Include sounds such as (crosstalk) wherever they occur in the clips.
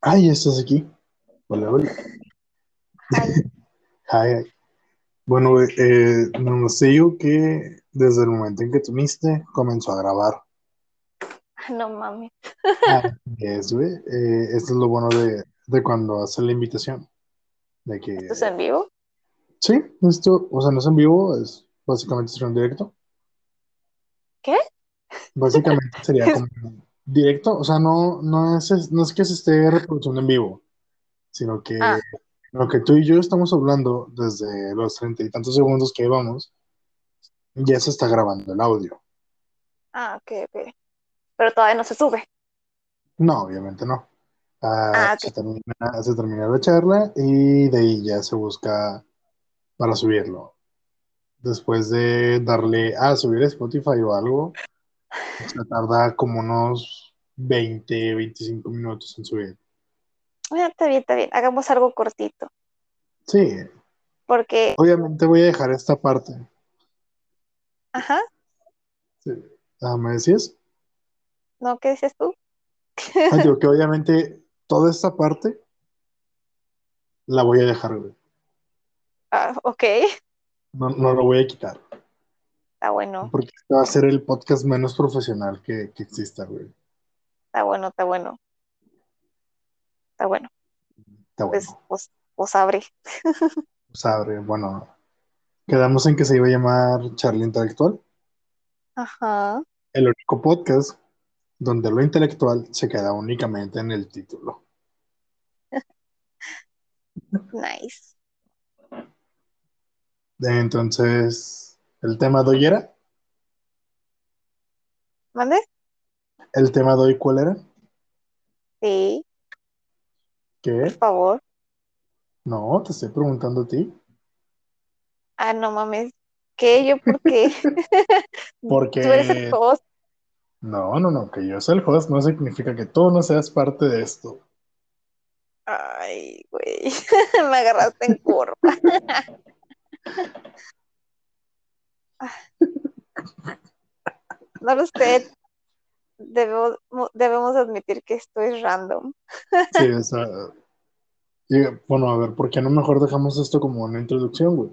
Ay, estás aquí. Hola, hola. Ay, (laughs) Hi, hi. Bueno, eh, digo que desde el momento en que tú viniste, comenzó a grabar. no mames. Ah, (laughs) es, güey. Eh, esto es lo bueno de, de cuando hace la invitación. De que, ¿Esto es en vivo? sí, esto, o sea, no es en vivo, es básicamente sería un directo. ¿Qué? Básicamente sería (laughs) como directo, o sea, no, no es, no es que se esté reproduciendo en vivo, sino que Ah. lo que tú y yo estamos hablando desde los treinta y tantos segundos que llevamos, ya se está grabando el audio. Ah, ok, ok. Pero todavía no se sube. No, obviamente no. Ah, Ah, ok. se, termina, se termina la charla y de ahí ya se busca para subirlo. Después de darle a subir a Spotify o algo, se tarda como unos 20, 25 minutos en subir. Ah, está bien, está bien. Hagamos algo cortito. Sí, Porque, obviamente voy a dejar esta parte. ajá, Sí. Ah, ¿me decías? ¿no? ¿Qué dices tú? Ah, digo que obviamente toda esta parte la voy a dejar, güey. Ah, ok, No, no lo voy a quitar. Está bueno, Porque este va a ser el podcast menos profesional que, que exista, güey. está bueno, está bueno. Está bueno. Está bueno. Pues, pues, pues abre. Pues abre, bueno. Quedamos en que se iba a llamar Charlie Intelectual, Ajá. el único podcast donde lo intelectual se queda únicamente en el título. (laughs) Nice. Entonces, ¿el tema de hoy era? ¿Mande? ¿El tema de hoy cuál era? Sí, por ¿Qué? favor. No, te estoy preguntando a ti. Ah, no mames. ¿Qué? ¿Yo por qué? (laughs) Porque- Tú eres el host. No, no, no, que yo sea el host no significa que tú no seas parte de esto. Ay, güey. (laughs) Me agarraste en curva. (laughs) (laughs) No lo sé. Debemos, debemos admitir que esto es random. Sí, o sea, y, bueno, a ver, ¿por qué no mejor dejamos esto como una introducción, güey?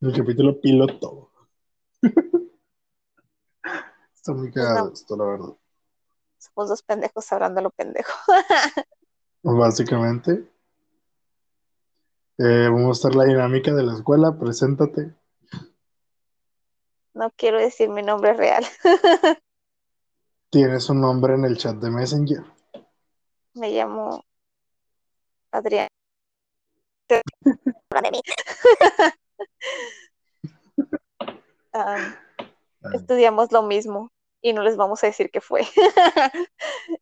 El capítulo piloto. (laughs) Está muy cagado no. esto, la verdad. Somos dos pendejos hablando lo pendejo. (laughs) Básicamente. Eh, vamos a estar la dinámica de la escuela, preséntate. No quiero decir mi nombre real. (laughs) Tienes un nombre en el chat de Messenger. Me llamo Adrián. (laughs) Um, (laughs) estudiamos lo mismo y no les vamos a decir qué fue.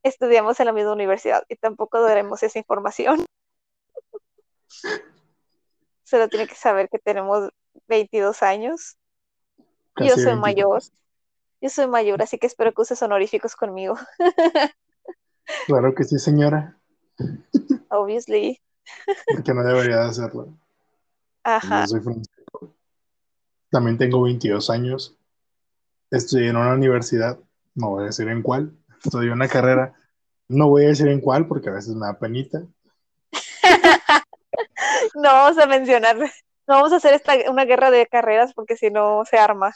Estudiamos en la misma universidad y tampoco daremos esa información. Solo tiene que saber que tenemos 22 años. Casi Yo soy 23. mayor. Yo soy mayor, así que espero que uses honoríficos conmigo. (laughs) Claro que sí, señora. Obviously. Porque no debería de hacerlo. Ajá. Yo soy Francisco. También tengo 22 años. Estudié en una universidad. No voy a decir en cuál. Estudié una carrera. No voy a decir en cuál porque a veces me da penita. (laughs) No vamos a mencionar. No vamos a hacer esta, una guerra de carreras porque si no se arma.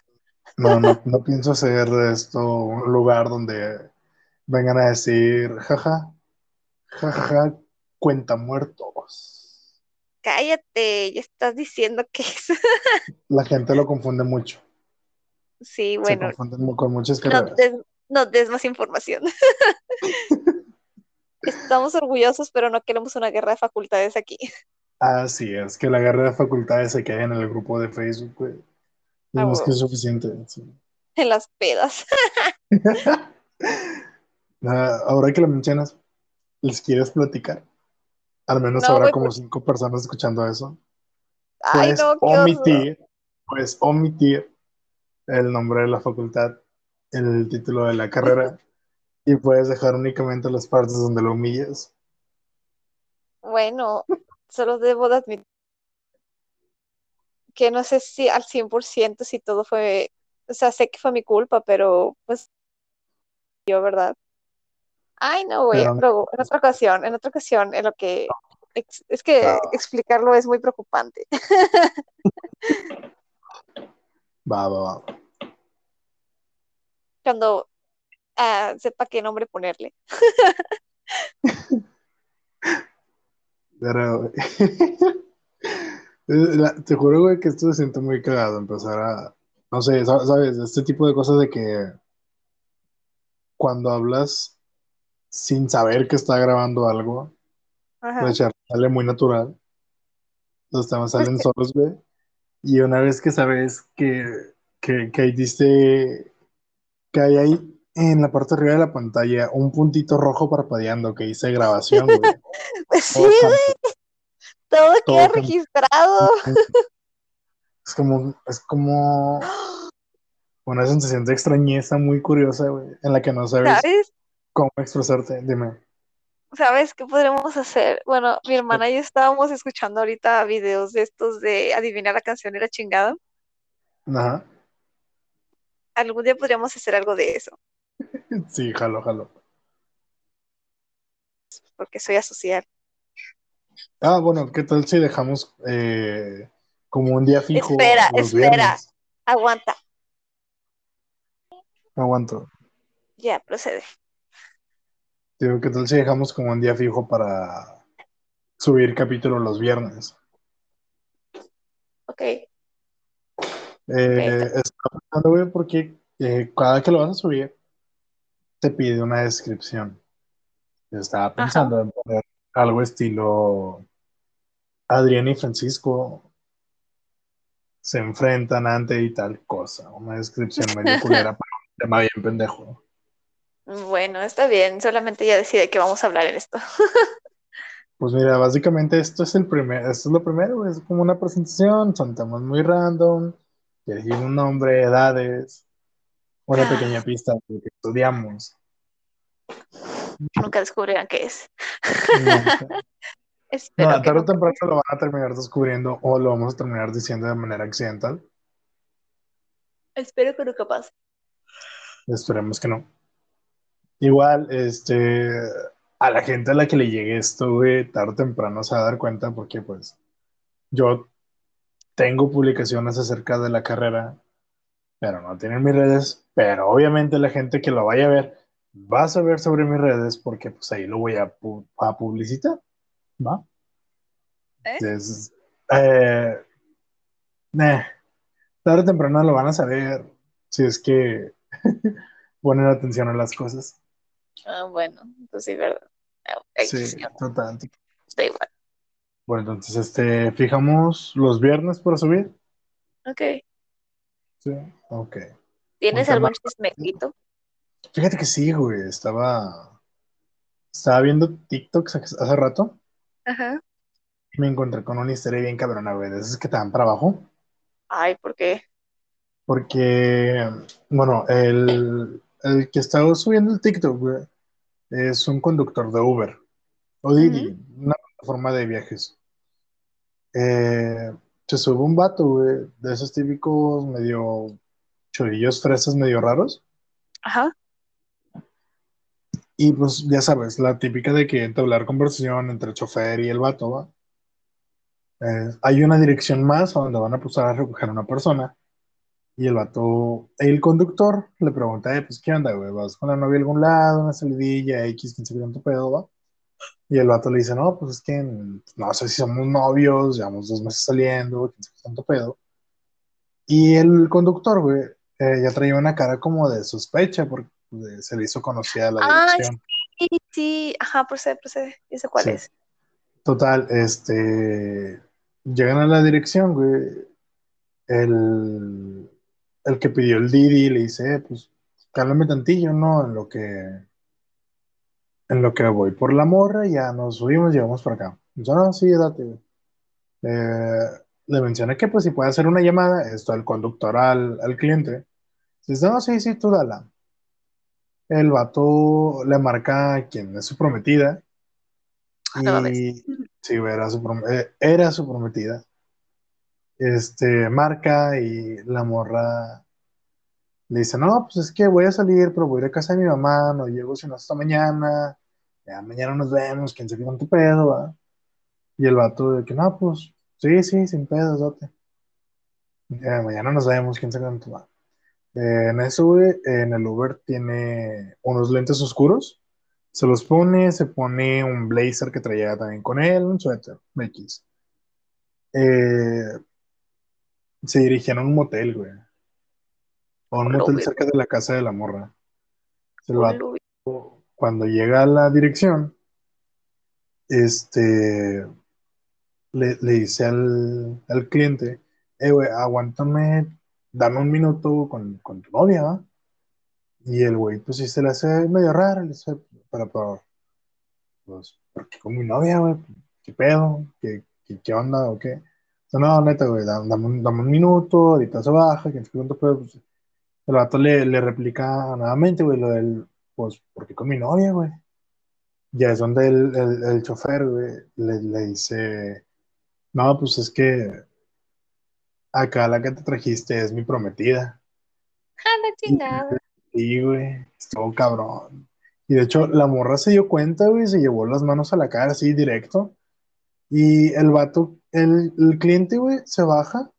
No, no, no pienso hacer esto un lugar donde vengan a decir, jaja, jajaja, cuenta muertos. Cállate, ya estás diciendo que es. (laughs) La gente lo confunde mucho. Sí, Se bueno, confunden con muchas no carreras. des, no des más información. (laughs) Estamos orgullosos, pero no queremos una guerra de facultades aquí. Así es, que la guerra de facultades se quede en el grupo de Facebook, güey. Es Ah, más que suficiente. sí. En (laughs) las pedas. (laughs) Ah, ahora que lo mencionas, ¿les quieres platicar? Al menos No, habrá güey, como cinco personas escuchando eso. Ay, Puedes no, omitir, puedes omitir el nombre de la facultad, el título de la carrera (laughs) y puedes dejar únicamente las partes donde lo humillas. Bueno, solo debo de admitir que no sé si al 100% si todo fue, o sea, sé que fue mi culpa, pero pues yo, ¿verdad? Ay, no, güey, Pero- en otra ocasión, en otra ocasión, en lo que ex- es que explicarlo es muy preocupante. (laughs) Va, va, va. Cuando ah, sepa qué nombre ponerle. (laughs) Pero, güey. (laughs) La- Te juro, güey, que esto se siente muy cagado. Empezar a. No sé, sa- ¿sabes? Este tipo de cosas de que. Cuando hablas sin saber que está grabando algo, la charla sale muy natural. Los temas Pues salen solos, güey. Y una vez que sabes que, que, que diste. Que hay ahí en la parte de arriba de la pantalla un puntito rojo parpadeando que dice grabación, güey. (laughs) Sí, güey, todo todo queda registrado. (laughs) Es como, es como una sensación de extrañeza muy curiosa, güey, en la que no sabes ¿Sabes? cómo expresarte. Dime. ¿Sabes qué podremos hacer? Bueno, mi hermana y yo estábamos escuchando ahorita videos de estos de adivinar la canción y la chingada. Ajá. Algún día podríamos hacer algo de eso, (laughs) Sí, jalo, jalo. porque soy asocial. Ah, bueno, ¿qué tal si dejamos eh, como un día fijo Espera, los espera. viernes? Aguanta. Aguanto. Ya, procede. Digo, ¿qué tal si dejamos como un día fijo para subir capítulo los viernes? Ok. Eh, estaba pensando, güey, porque eh, cada que lo vas a subir, te pide una descripción. Yo estaba pensando en poner algo estilo Adrián y Francisco se enfrentan ante y tal cosa. Una descripción medio (laughs) culera para un tema bien pendejo. Bueno, está bien. Solamente ya decide que vamos a hablar en esto. (laughs) Pues mira, básicamente esto es el primer, esto es lo primero, es como una presentación, son temas muy random, elegir un nombre, edades, una Ah. pequeña pista de lo que estudiamos. Nunca descubrirán qué es. No, (laughs) Espero No, tarde o temprano lo van a terminar descubriendo o lo vamos a terminar diciendo de manera accidental. Espero que nunca pase. Esperemos que no. Igual, este, a la gente a la que le llegue esto, güey, tarde o temprano se va a dar cuenta porque, pues, yo tengo publicaciones acerca de la carrera, pero no tienen mis redes, pero obviamente la gente que lo vaya a ver va a saber sobre mis redes porque, pues, ahí lo voy a, pu- a publicitar, ¿va? ¿Eh? Es- eh, nah, tarde o temprano lo van a saber si es que (laughs) ponen atención a las cosas. Ah, bueno, pues sí, verdad. Ah, Sí, total. está igual. Bueno, entonces, este, fijamos los viernes para subir. Ok. Sí, ok. ¿Tienes algún chismequito? Fíjate que sí, güey, estaba, estaba viendo TikToks hace rato Ajá. me encontré con una historia bien cabrona, güey, de esas que te dan para abajo. Ay, ¿por qué? Porque, bueno, el, el que estaba subiendo el TikTok, güey, es un conductor de Uber o Didi, una plataforma de viajes. Eh, se sube un vato, güey, de esos típicos medio chorillos fresas, medio raros. Ajá. Y pues ya sabes, la típica de que entablar conversación entre el chofer y el vato, ¿va? Eh, hay una dirección más a donde van a pasar a recoger a una persona. Y el vato, el conductor le pregunta, eh, pues, ¿qué onda, güey? ¿Vas con la novia a algún lado, una salidilla, X, 15 tanto pedo, va? Y el vato le dice, no, pues es que no sé si somos novios, llevamos dos meses saliendo, 15 tanto pedo. Y el conductor, güey, eh, ya traía una cara como de sospecha porque se le hizo conocida la Ah, dirección. Sí, sí. Ajá, procede, procede. Ya sé cuál Sí. es. Total, este. Llegan a la dirección, güey. El, el que pidió el Didi le dice, eh, pues, cálmame tantillo, ¿no? En lo que. En lo que voy por la morra, ya nos subimos, llegamos por acá. Dice, no, sí, date, güey. Eh, le menciona que, pues, si puede hacer una llamada, esto al conductor al, al cliente. Dice, no, sí, sí, tú dala. El vato le marca a quien es su prometida. No mames. Y sí, era su, prom- eh, era su prometida. Este, marca y la morra Le dice, no, pues es que voy a salir, pero voy a ir a casa de mi mamá, no llego sino hasta mañana, ya mañana nos vemos, quién sabe cuánto pedo, ¿va? Y el vato de que, no, pues, sí, sí, sin pedo, dote. mañana nos vemos, quién sabe cuánto va. Eh, en eso, güey, en el Uber tiene unos lentes oscuros, se los pone, se pone un blazer que traía también con él, un suéter, X. Eh, se dirigían a un motel, güey. A un motel cerca de la casa de la morra. cuando llega a la dirección, este, le, dice al, cliente, eh, güey, aguántame, dame un minuto con, tu novia, Y el güey, pues sí se le hace medio raro, le pero, pero, pues, porque con mi novia, güey, ¿qué pedo? ¿Qué, qué, onda o qué? no, neta, güey, dame, un, minuto, ahorita se baja, que pues, el vato le, le replica nuevamente, güey, lo del, pues, porque con mi novia, güey. Ya es donde el, el, el chofer, güey, le, le, dice, no, pues es que acá la que te trajiste es mi prometida. ¡Jala chingada! Sí, güey, estuvo cabrón. Y de hecho, la morra se dio cuenta, güey, se llevó las manos a la cara así directo. Y el vato, el, el cliente, güey, se baja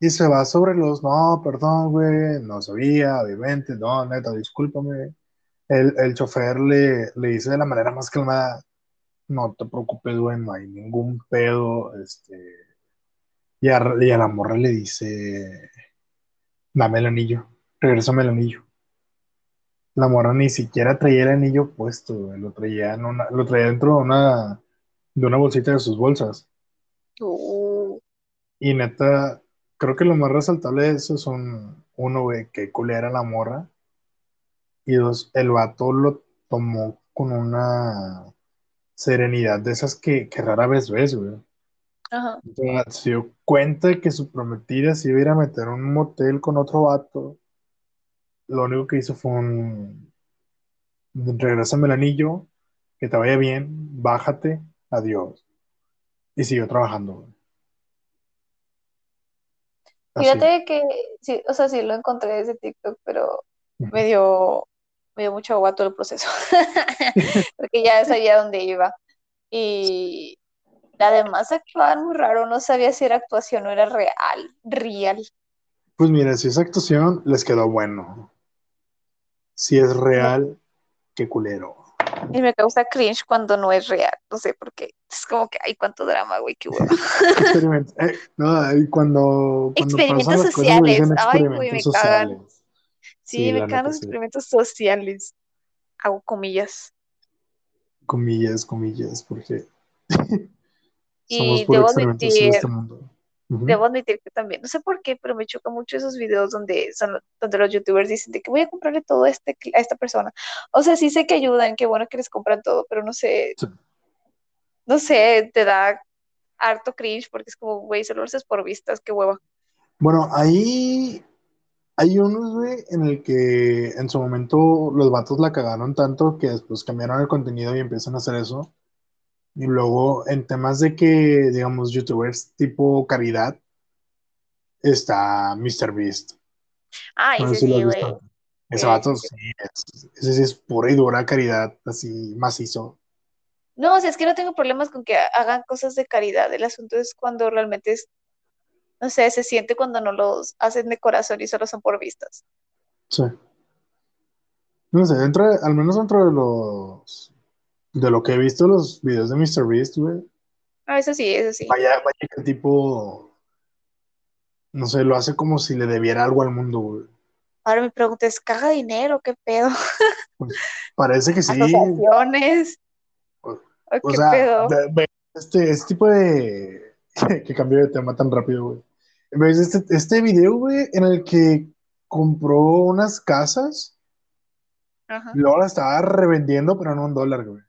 y se va sobre los, no, perdón, güey, no sabía, obviamente, no, neta, discúlpame. El, el chofer le, le dice de la manera más calmada, no te preocupes, güey, no hay ningún pedo, este, y a, y a la morra le dice, dame el anillo, regresame el anillo. La morra ni siquiera traía el anillo puesto, güey, lo traía, en una, lo traía dentro de una, de una bolsita de sus bolsas. Uh. Y neta, creo que lo más resaltable de eso son, uno, güey, que culera la morra. Y dos, el vato lo tomó con una serenidad de esas que, rara vez ves, güey. Ajá. se dio cuenta que su prometida se iba a ir a meter un motel con otro vato. Lo único que hizo fue un. Regrésame el anillo, que te vaya bien, bájate, adiós. Y siguió trabajando. Fíjate que, sí, o sea, sí lo encontré desde TikTok, pero me dio, me dio mucho agua todo el proceso, (laughs) porque ya sabía dónde iba. Y además actuaban muy raro, no sabía si era actuación o era real, real. Pues mira, si es actuación, les quedó bueno. Si es real, qué culero. Y me causa cringe cuando no es real, no sé por qué. Es como que, hay cuánto drama, güey, qué hueva. (laughs) Eh, no, y cuando, cuando experimentos sociales, ay, güey, me cagan. Sí, me cagan los experimentos sociales. Hago comillas. Comillas, comillas, porque (laughs) y debo admitir, este Debo admitir que también, no sé por qué, pero me choca mucho esos videos donde son donde los youtubers dicen de que voy a comprarle todo este, a esta persona. O sea, sí sé que ayudan, qué bueno que les compran todo, pero no sé, no sé, te da harto cringe porque es como, güey, solo lo haces por vistas, qué hueva. Bueno, ahí hay unos, güey, en el que en su momento los vatos la cagaron tanto que después cambiaron el contenido y empiezan a hacer eso. Y luego en temas de que, digamos, youtubers tipo caridad, está MrBeast. Ah, ese sí, güey. Ese vato, sí, ese sí es pura y dura caridad, así macizo. No, o sea, es que no tengo problemas con que hagan cosas de caridad. El asunto es cuando realmente es, no sé, se siente cuando no los hacen de corazón y solo son por vistas. Sí. No sé, dentro al menos dentro de los de lo que he visto los videos de Mr. Beast, güey. Ah, eso sí, eso sí. Vaya, vaya que tipo, no sé, lo hace como si le debiera algo al mundo, güey. Ahora mi pregunta es, ¿caga dinero? ¿Qué pedo? Pues, parece que (laughs) sí. Asociaciones. O, ¿Qué sea, pedo? este, este tipo de... (laughs) que cambió de tema tan rápido, güey. Este, este video, güey, en el que compró unas casas Ajá. y luego las estaba revendiendo, pero no un dólar, güey.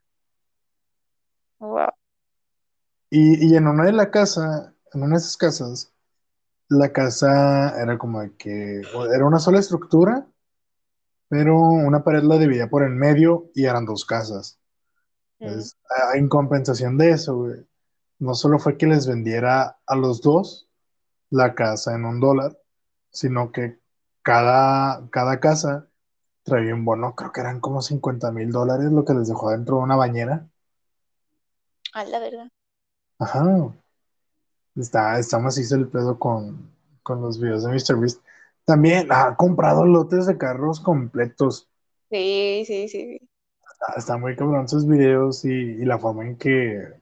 Y, en una de la casa, en una de esas casas, la casa era como que era una sola estructura, pero una pared la dividía por en medio y eran dos casas. Entonces, en compensación de eso, no solo fue que les vendiera a los dos la casa en un dólar, sino que cada, cada casa traía un bono, creo que eran como 50 mil dólares lo que les dejó dentro de una bañera. A la verdad. Ajá. Está, está macizo el pedo con, con los videos de MrBeast. También ha comprado lotes de carros completos. Sí, sí, sí. Está, muy cabrón sus videos y, la forma en que.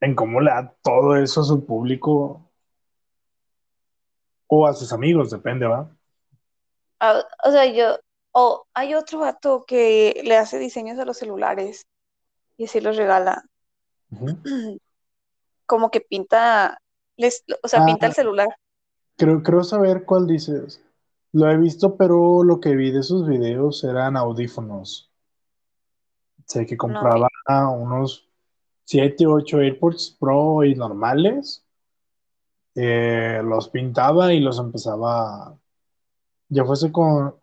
en cómo le da todo eso a su público. O a sus amigos, depende, ¿va? Ah, o sea, yo. O hay otro vato que le hace diseños a los celulares y así los regala. (clears throat) Como que pinta. Les, o sea, pinta el ah. celular. Creo, creo saber cuál dices. Lo he visto, pero lo que vi de sus videos eran audífonos. Sé que compraba unos 7, 8 AirPods Pro y normales. Eh, los pintaba y los empezaba, ya fuese con,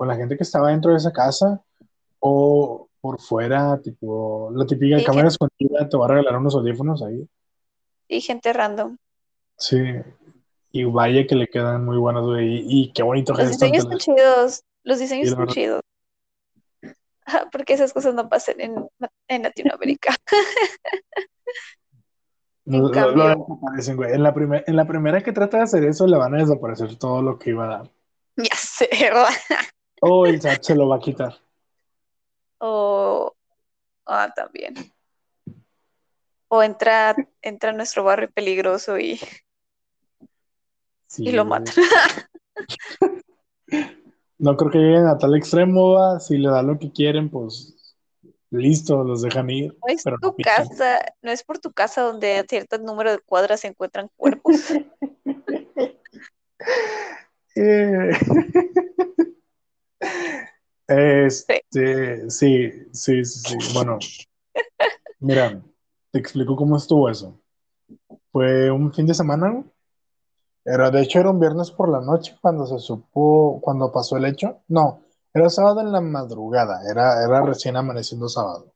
la gente que estaba dentro de esa casa o por fuera, tipo, la típica cámara escondida, te va a regalar unos audífonos ahí. Y gente random. Sí, y vaya que le quedan muy buenos, güey. Y, qué bonito Los diseños están chidos. Los diseños están chidos. Porque esas cosas no pasan en, en Latinoamérica. (laughs) en, en, la en la primera que trata de hacer eso, le van a desaparecer todo lo que iba a dar. Ya sé, ¿verdad? (laughs) O el chat se lo va a quitar. O. Ah, también. O entra, entra a nuestro barrio peligroso y y lo matan. (laughs) no creo que lleguen a tal extremo, si le da lo que quieren, pues listo, los dejan ir. No es tu casa, no es por tu casa donde a cierto número de cuadras se encuentran cuerpos. (laughs) Eh, (laughs) este, sí, sí, sí, Bueno, mira, te explico cómo estuvo eso. Fue un fin de semana, era, de hecho, era un viernes por la noche cuando se supo, cuando pasó el hecho. No, era sábado en la madrugada, era, era recién amaneciendo sábado.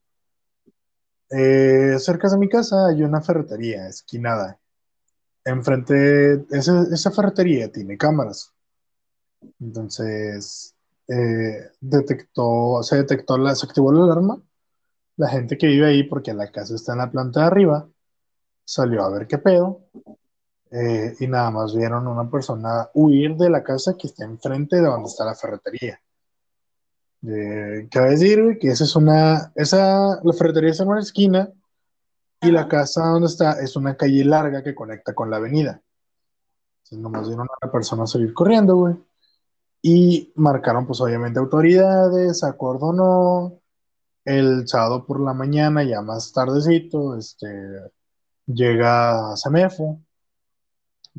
Eh, cerca de mi casa hay una ferretería esquinada. Enfrente, esa, esa ferretería tiene cámaras. Entonces, eh, detectó, se detectó, la, se activó la alarma. La gente que vive ahí, porque la casa está en la planta de arriba, salió a ver qué pedo eh, y nada más vieron una persona huir de la casa que está enfrente de donde está la ferretería. Eh, ¿Qué va a decir? Que esa es una, esa, la ferretería está en una esquina y la casa donde está es una calle larga que conecta con la avenida. Entonces nomás vieron a la persona salir corriendo, güey. Y marcaron, pues obviamente, autoridades, acordonó. El sábado por la mañana, ya más tardecito, este, llega Semefo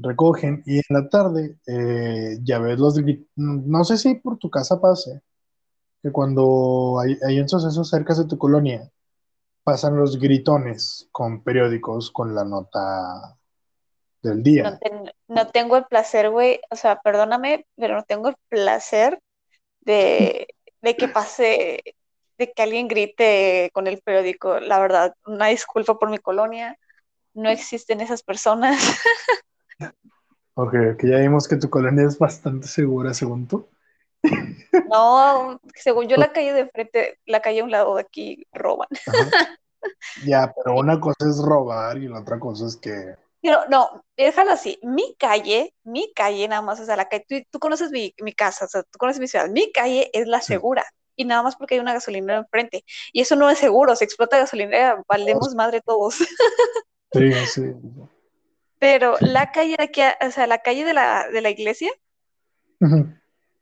recogen y en la tarde eh, ya ves los no sé si por tu casa pase que cuando hay, hay un suceso cerca de tu colonia pasan los gritones con periódicos con la nota del día. No, tengo el placer, güey, o sea, perdóname, pero no tengo el placer de, de que pase, de que alguien grite con el periódico. La verdad, una disculpa por mi colonia, no existen esas personas. (laughs) Ok, que ya vimos que tu colonia es bastante segura, según tú. (laughs) No, según yo la calle de frente, la calle a un lado de aquí roban. (laughs) Ya, pero una cosa es robar y la otra cosa es que... Pero no, déjalo así, mi calle, mi calle nada más, o sea, la calle, tú, conoces mi, casa, o sea, tú conoces mi ciudad, mi calle es la segura. Y nada más porque hay una gasolinera enfrente. Y eso no es seguro, se explota gasolinera, valemos madre todos. Sí, sí. Pero la calle de aquí, o sea, la calle de la, de la iglesia,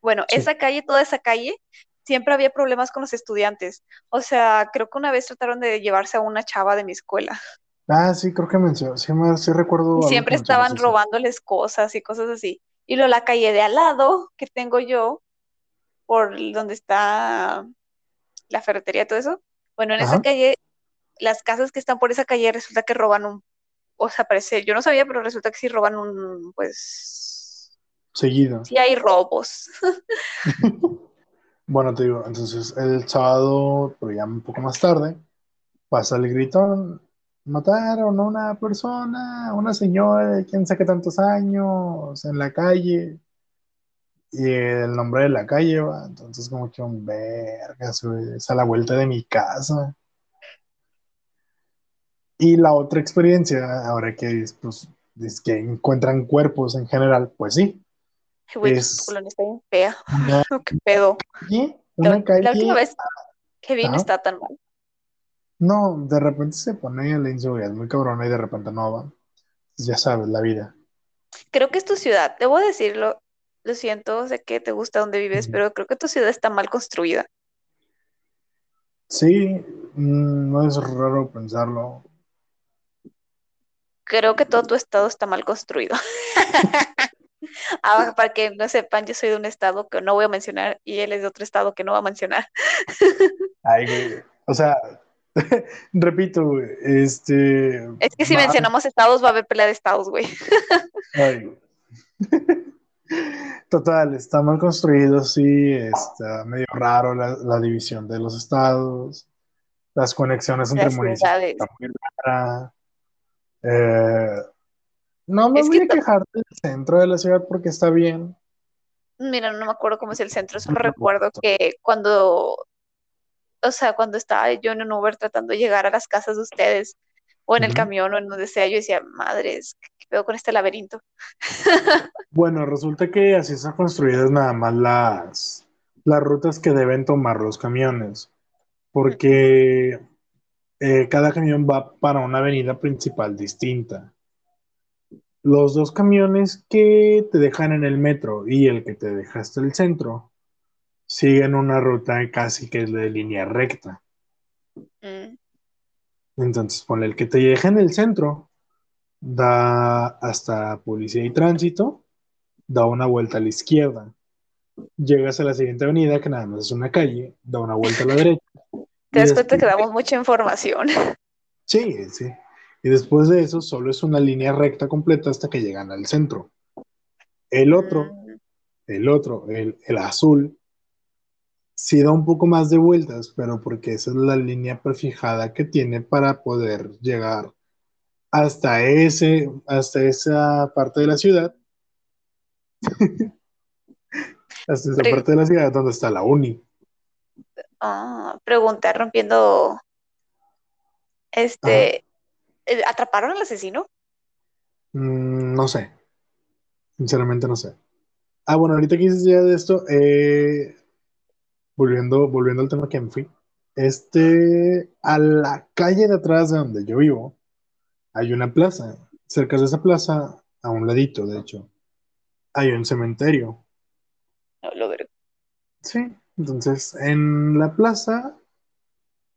bueno, esa calle, toda esa calle, siempre había problemas con los estudiantes. O sea, creo que una vez trataron de llevarse a una chava de mi escuela. Ah, sí, creo que mencionó, sí, sí recuerdo. Y siempre estaban robándoles cosas y cosas así. Y luego la calle de al lado que tengo yo, por donde está la ferretería y todo eso. Bueno, en esa calle, las casas que están por esa calle resulta que roban un o sea, parece, yo no sabía, pero resulta que sí roban un, pues... Seguido. Sí hay robos. (laughs) bueno, te digo, entonces el sábado, pero ya un poco más tarde, pasa el gritón, mataron a una persona, una señora de quién sabe tantos años, en la calle. y el nombre de la calle, va. Entonces, como que un verga, es a la vuelta de mi casa. Y la otra experiencia, ahora que pues, es que encuentran cuerpos en general, pues sí. Güey, es colonia está bien fea. (laughs) ¿Qué pedo? Una calle, la última vez que vine está tan mal. No, de repente se pone la inseguridad muy cabrona y de repente no va. Ya sabes, la vida. Creo que es tu ciudad, debo decirlo, lo siento, sé que te gusta donde vives, pero creo que tu ciudad está mal construida. Sí, mm, no es raro pensarlo. Creo que todo tu estado está mal construido. (laughs) ah, para que no sepan, yo soy de un estado que no voy a mencionar y él es de otro estado que no va a mencionar. (laughs) Ay, güey. O sea, (laughs) repito, güey, este... Es que si mencionamos estados va a haber pelea de estados, güey. Ay, güey. (laughs) Total, está mal construido, sí, está medio raro la, división de los estados, las conexiones entre municipios está muy rara. Eh, no me voy a quejar del centro de la ciudad porque está bien. Mira, no me acuerdo cómo es el centro, solo recuerdo que cuando, o sea, cuando estaba yo en un Uber tratando de llegar a las casas de ustedes, o en el camión, o en donde sea, yo decía, madres, ¿qué pedo con este laberinto? (laughs) Bueno, resulta que así están construidas nada más las, las rutas que deben tomar los camiones, porque eh, cada camión va para una avenida principal distinta. Los dos camiones que te dejan en el metro y el que te deja hasta el centro siguen una ruta casi que es de línea recta. Mm. Entonces, con el que te deja en el centro, da hasta policía y tránsito, da una vuelta a la izquierda. Llegas a la siguiente avenida, que nada más es una calle, da una vuelta a la derecha. (laughs) Te das cuenta que damos mucha información. (laughs) Sí, sí. Y después de eso, solo es una línea recta completa hasta que llegan al centro. El otro, mm. el otro, el, el azul, sí da un poco más de vueltas, pero porque esa es la línea prefijada que tiene para poder llegar hasta ese, hasta esa parte de la ciudad. (laughs) hasta esa parte de la ciudad donde está la uni. Ah, pregunta rompiendo. Este, eh, ¿atraparon al asesino? Mm, no sé. Sinceramente no sé. Ah, bueno, ahorita que dices ya de esto, eh, volviendo, volviendo al tema que me fui, este, a la calle de atrás de donde yo vivo, hay una plaza. Cerca de esa plaza, a un ladito, de hecho, hay un cementerio. No lo veré. Sí, entonces en la plaza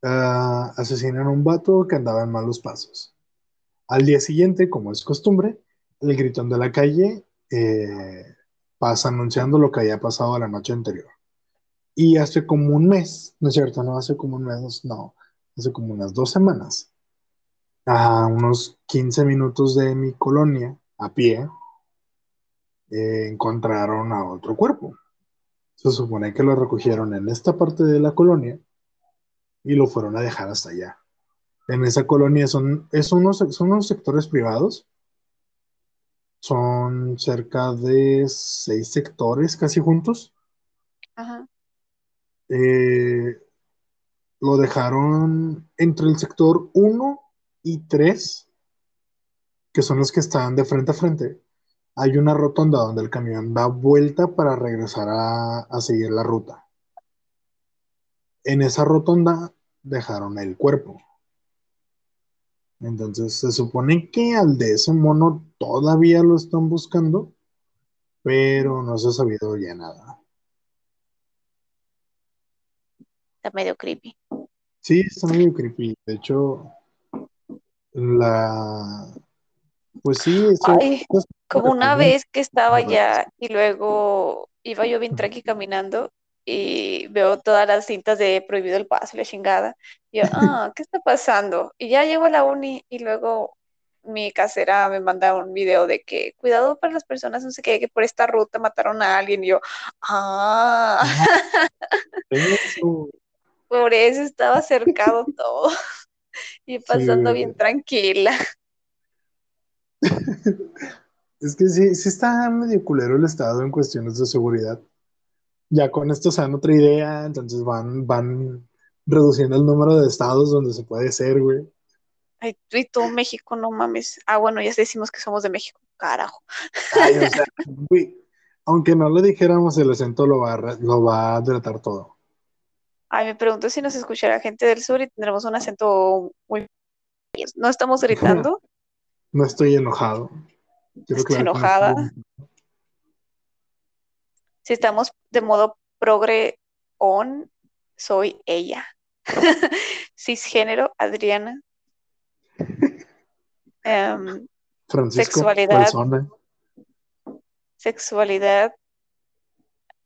uh, asesinan a un vato que andaba en malos pasos. Al día siguiente, como es costumbre, el gritón de la calle eh, pasa anunciando lo que había pasado la noche anterior. Y hace como un mes, ¿no es cierto? No hace como un mes, no, hace como unas dos semanas, a unos 15 minutos de mi colonia, a pie, eh, encontraron a otro cuerpo. Se supone que lo recogieron en esta parte de la colonia y lo fueron a dejar hasta allá. En esa colonia son, es unos, son unos sectores privados. Son cerca de seis sectores casi juntos. Ajá. Eh, lo dejaron entre el sector 1 y 3, que son los que están de frente a frente. Hay una rotonda donde el camión da vuelta para regresar a, seguir la ruta. En esa rotonda dejaron el cuerpo. Entonces se supone que al de ese mono todavía lo están buscando, pero no se ha sabido ya nada. Está medio creepy. Sí, está medio creepy. De hecho, la. Pues sí, como una vez que estaba ya y luego iba yo bien tranqui caminando y veo todas las cintas de prohibido el paso y la chingada. Y yo, ah, (laughs) ¿qué está pasando? Y ya llego a la uni y luego mi casera me manda un video de que cuidado para las personas, no sé qué, que por esta ruta mataron a alguien. Y yo, ah. (laughs) Por eso estaba cercado (laughs) todo y pasando bien tranquila. Es que sí, sí está medio culero el Estado en cuestiones de seguridad. Ya con esto se dan otra idea, entonces van, van reduciendo el número de estados donde se puede ser, güey. Ay, tú y tú, México, no mames. Ah, bueno, ya decimos que somos de México, carajo. Ay, o sea, (laughs) güey, aunque no le dijéramos el acento, lo va, a, lo va a tratar todo. Ay, me pregunto si nos escuchará gente del sur y tendremos un acento muy... ¿No estamos (laughs) gritando? No estoy enojado. estoy enojada. Si estamos de modo progre on, soy ella. (laughs) Cisgénero, Adriana. (laughs) Um, sexualidad. Sexualidad.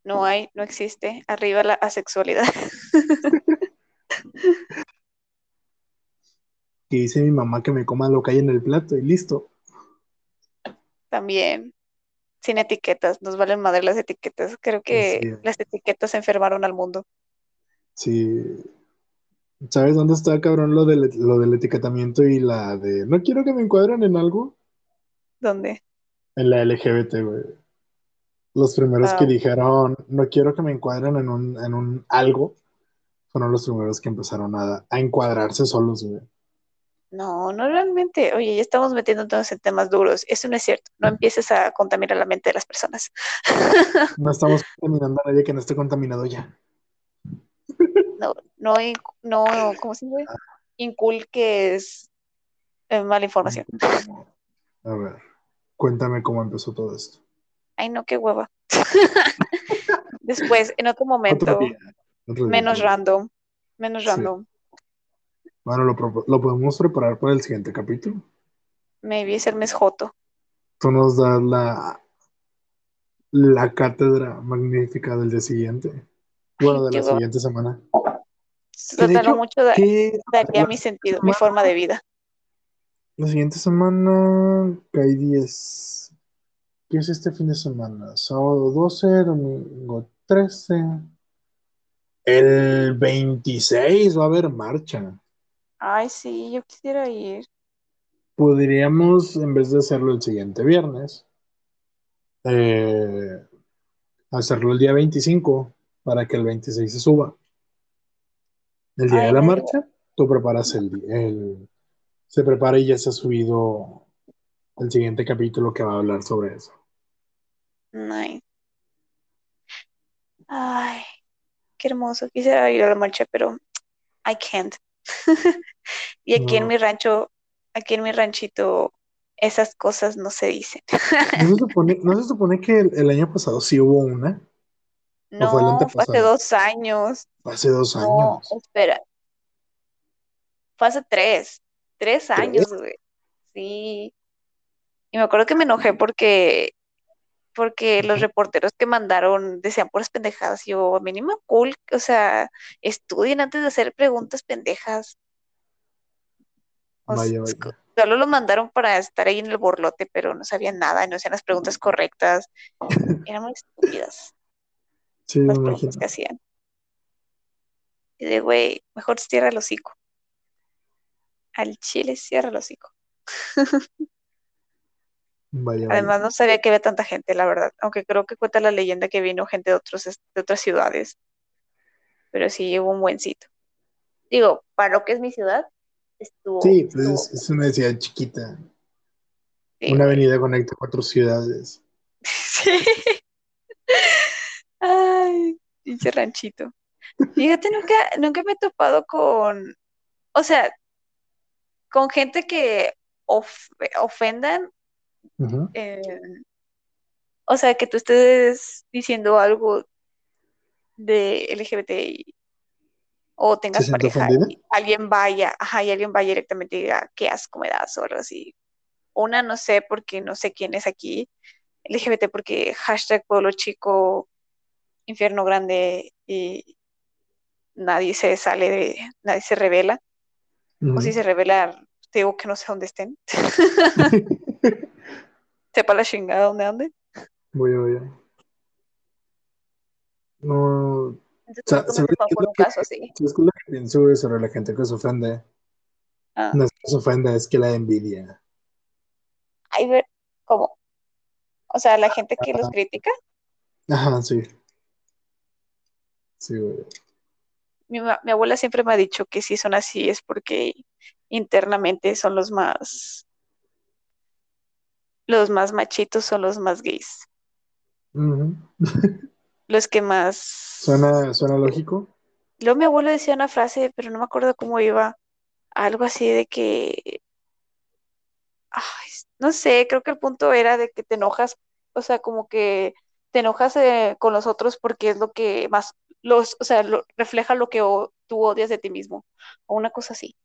No hay, no existe. Arriba la asexualidad. (laughs) que dice mi mamá que me coma lo que hay en el plato y listo. También. Sin etiquetas, nos valen madre las etiquetas. Creo que las etiquetas enfermaron al mundo. Sí. ¿Sabes dónde está, cabrón, lo del, lo del etiquetamiento y la de no quiero que me encuadren en algo? ¿Dónde? En la LGBT, güey. Los primeros que ah. dijeron no quiero que me encuadren en un, en un algo fueron los primeros que empezaron a, a encuadrarse solos, güey. No, no realmente. Oye, ya estamos metiendo todos en temas duros. Eso no es cierto. No empieces a contaminar la mente de las personas. (laughs) No estamos contaminando a nadie que no esté contaminado ya. No, no, no, ¿cómo se dice? Inculques eh, mala información. A ver, cuéntame cómo empezó todo esto. Ay, no, qué hueva. (laughs) Después, en otro momento, menos random, menos random. Bueno, lo, lo, podemos preparar para el siguiente capítulo. Maybe es el mes Joto. Tú nos das la, la cátedra magnífica del día siguiente. Bueno, de la siguiente semana. Trataron mucho de, daría mi sentido, mi forma de vida. La siguiente semana cae 10. ¿Qué es este fin de semana? Sábado 12, domingo 13. El 26 va a haber marcha. Ay, sí, yo quisiera ir. Podríamos, en vez de hacerlo el siguiente viernes, eh, hacerlo el día 25 para que el 26 se suba. El día de la marcha, tú preparas el, el, se prepara y ya se ha subido el siguiente capítulo que va a hablar sobre eso. Nice. Ay, qué hermoso. Quisiera ir a la marcha, pero I can't. (laughs) y aquí en mi rancho, aquí en mi ranchito, esas cosas no se dicen. ¿No se supone, que el, año pasado sí hubo una? No, fue, hace dos años. hace dos años. espera. Fue hace tres. Tres años, güey. Sí. Y me acuerdo que me enojé porque porque los reporteros que mandaron decían puras pendejadas. Yo, a mí cool, o sea, estudien antes de hacer preguntas pendejas. Solo lo mandaron para estar ahí en el borlote, pero no sabían nada, no hacían las preguntas correctas. Eran muy estúpidas. (laughs) Sí, las preguntas que hacían. Y de, güey, mejor cierra el hocico. Al chile cierra el hocico. (laughs) Además, no sabía que había tanta gente, la verdad. Aunque creo que cuenta la leyenda que vino gente de, otros, de otras ciudades. Pero sí llevo un buen sitio. Digo, para lo que es mi ciudad, estuvo. Sí, pues Es, una ciudad chiquita. una avenida conecta cuatro ciudades. (laughs) Sí. Ay, pinche ranchito. Fíjate, nunca, nunca me he topado con. O sea, con gente que ofendan eh, o sea, que tú estés diciendo algo de LGBT o tengas pareja y alguien vaya, ajá, y alguien vaya directamente y diga, qué asco me das o algo así. Una no sé porque no sé quién es aquí LGBT porque hashtag pueblo chico, infierno grande y nadie se sale de, nadie se revela. O si se revela, te digo que no sé dónde estén. (laughs) (laughs) Sepa la chingada dónde ande. Voy a ver. No. ¿sabes qué es caso así? es lo que pienso sobre la gente que se ofende? Ah. No es que se ofenda, es que la envidia. Ay, ver, ¿cómo? O sea, la gente que los critica. Ajá, sí. Sí, güey. Mi, mi, abuela siempre me ha dicho que si son así es porque internamente son los más los más machitos son los más gays. (laughs) los que más suena, suena lógico. Luego mi abuelo decía una frase, pero no me acuerdo cómo iba. Algo así de que Ay, no sé, creo que el punto era de que te enojas, o sea, como que te enojas eh, con los otros porque es lo que más, los, o sea, refleja lo que tú odias de ti mismo, o una cosa así.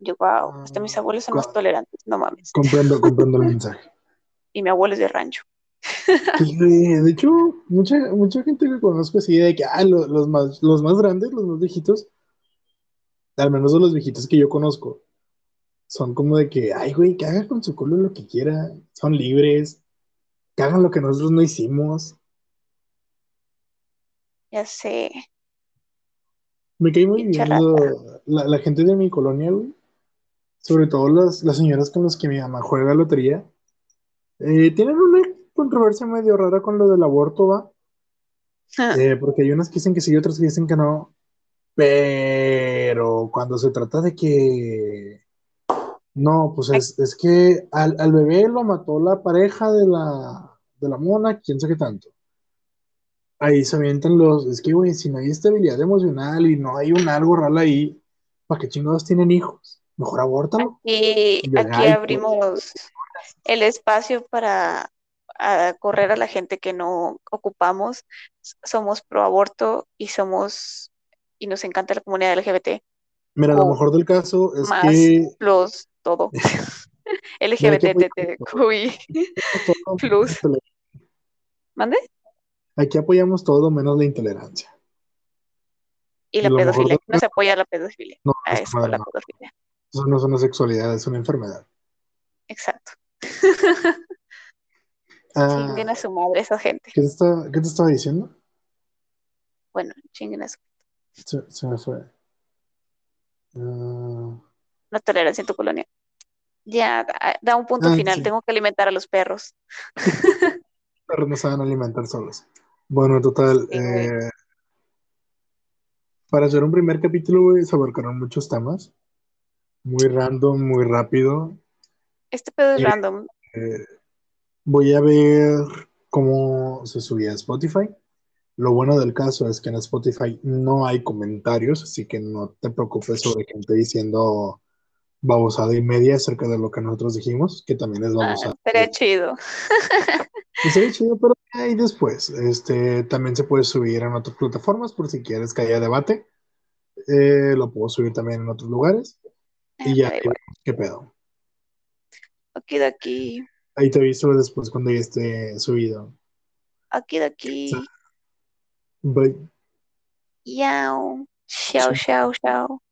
Yo, wow, hasta mis abuelos son más tolerantes, no mames. Comprendo, comprendo el (laughs) mensaje. Y mi abuelo es de rancho. (laughs) de hecho, mucha, mucha gente que conozco así de que, ah, los, más, los más grandes, los más viejitos, al menos de los viejitos que yo conozco, son como de que, ay, güey, que haga con su culo lo que quiera, son libres, que hagan lo que nosotros no hicimos. Ya sé. Me cae muy bien la, gente de mi colonia, güey. Sobre todo las, las señoras con las que mi mamá juega lotería. Eh, tienen una controversia medio rara con lo del aborto, ¿va? Ah. Eh, porque hay unas que dicen que sí y otras que dicen que no. Pero cuando se trata de que no, pues es, que al, bebé lo mató la pareja de la, de la mona, quién sabe qué tanto. Ahí se avientan los, es que, güey, si no hay estabilidad emocional y no hay un algo raro ahí, ¿para qué chingados tienen hijos? Mejor abórtalo. Aquí, aquí abrimos el espacio para correr a la gente que no ocupamos. Somos pro aborto y somos, y nos encanta la comunidad LGBT. Mira, lo mejor del caso es que los todo. (laughs) LGBTQI (laughs) (laughs) plus. ¿Mande? Aquí apoyamos todo menos la intolerancia. Y la pedofilia. No se apoya la pedofilia. No, a eso, la pedofilia. Eso no es una sexualidad, es una enfermedad. Exacto. ah, chinguen a su madre esa gente. ¿Qué te, está, qué te estaba diciendo? Bueno, chinguen a su se, se me fue. Uh... La tolerancia en tu colonia. Ya, da un punto ah, final, tengo que alimentar a los perros. (laughs) los perros no saben alimentar solos. Bueno, total. Eh, para hacer un primer capítulo, güey, se abarcaron muchos temas. Muy random, muy rápido. Este pedo es random. Eh, voy a ver cómo se subía a Spotify. Lo bueno del caso es que en Spotify no hay comentarios, así que no te preocupes sobre gente diciendo babosada y media acerca de lo que nosotros dijimos, que también es babosada. Ah, sería chido. (laughs) Sería chido, pero ahí después. Este, también se puede subir en otras plataformas por si quieres que haya debate. Eh, lo puedo subir también en otros lugares. Y ya, ¿qué pedo? Aquí de aquí. Ahí te aviso después cuando ya esté subido. Aquí de aquí. Bye. Yao. Chao, chao, chao.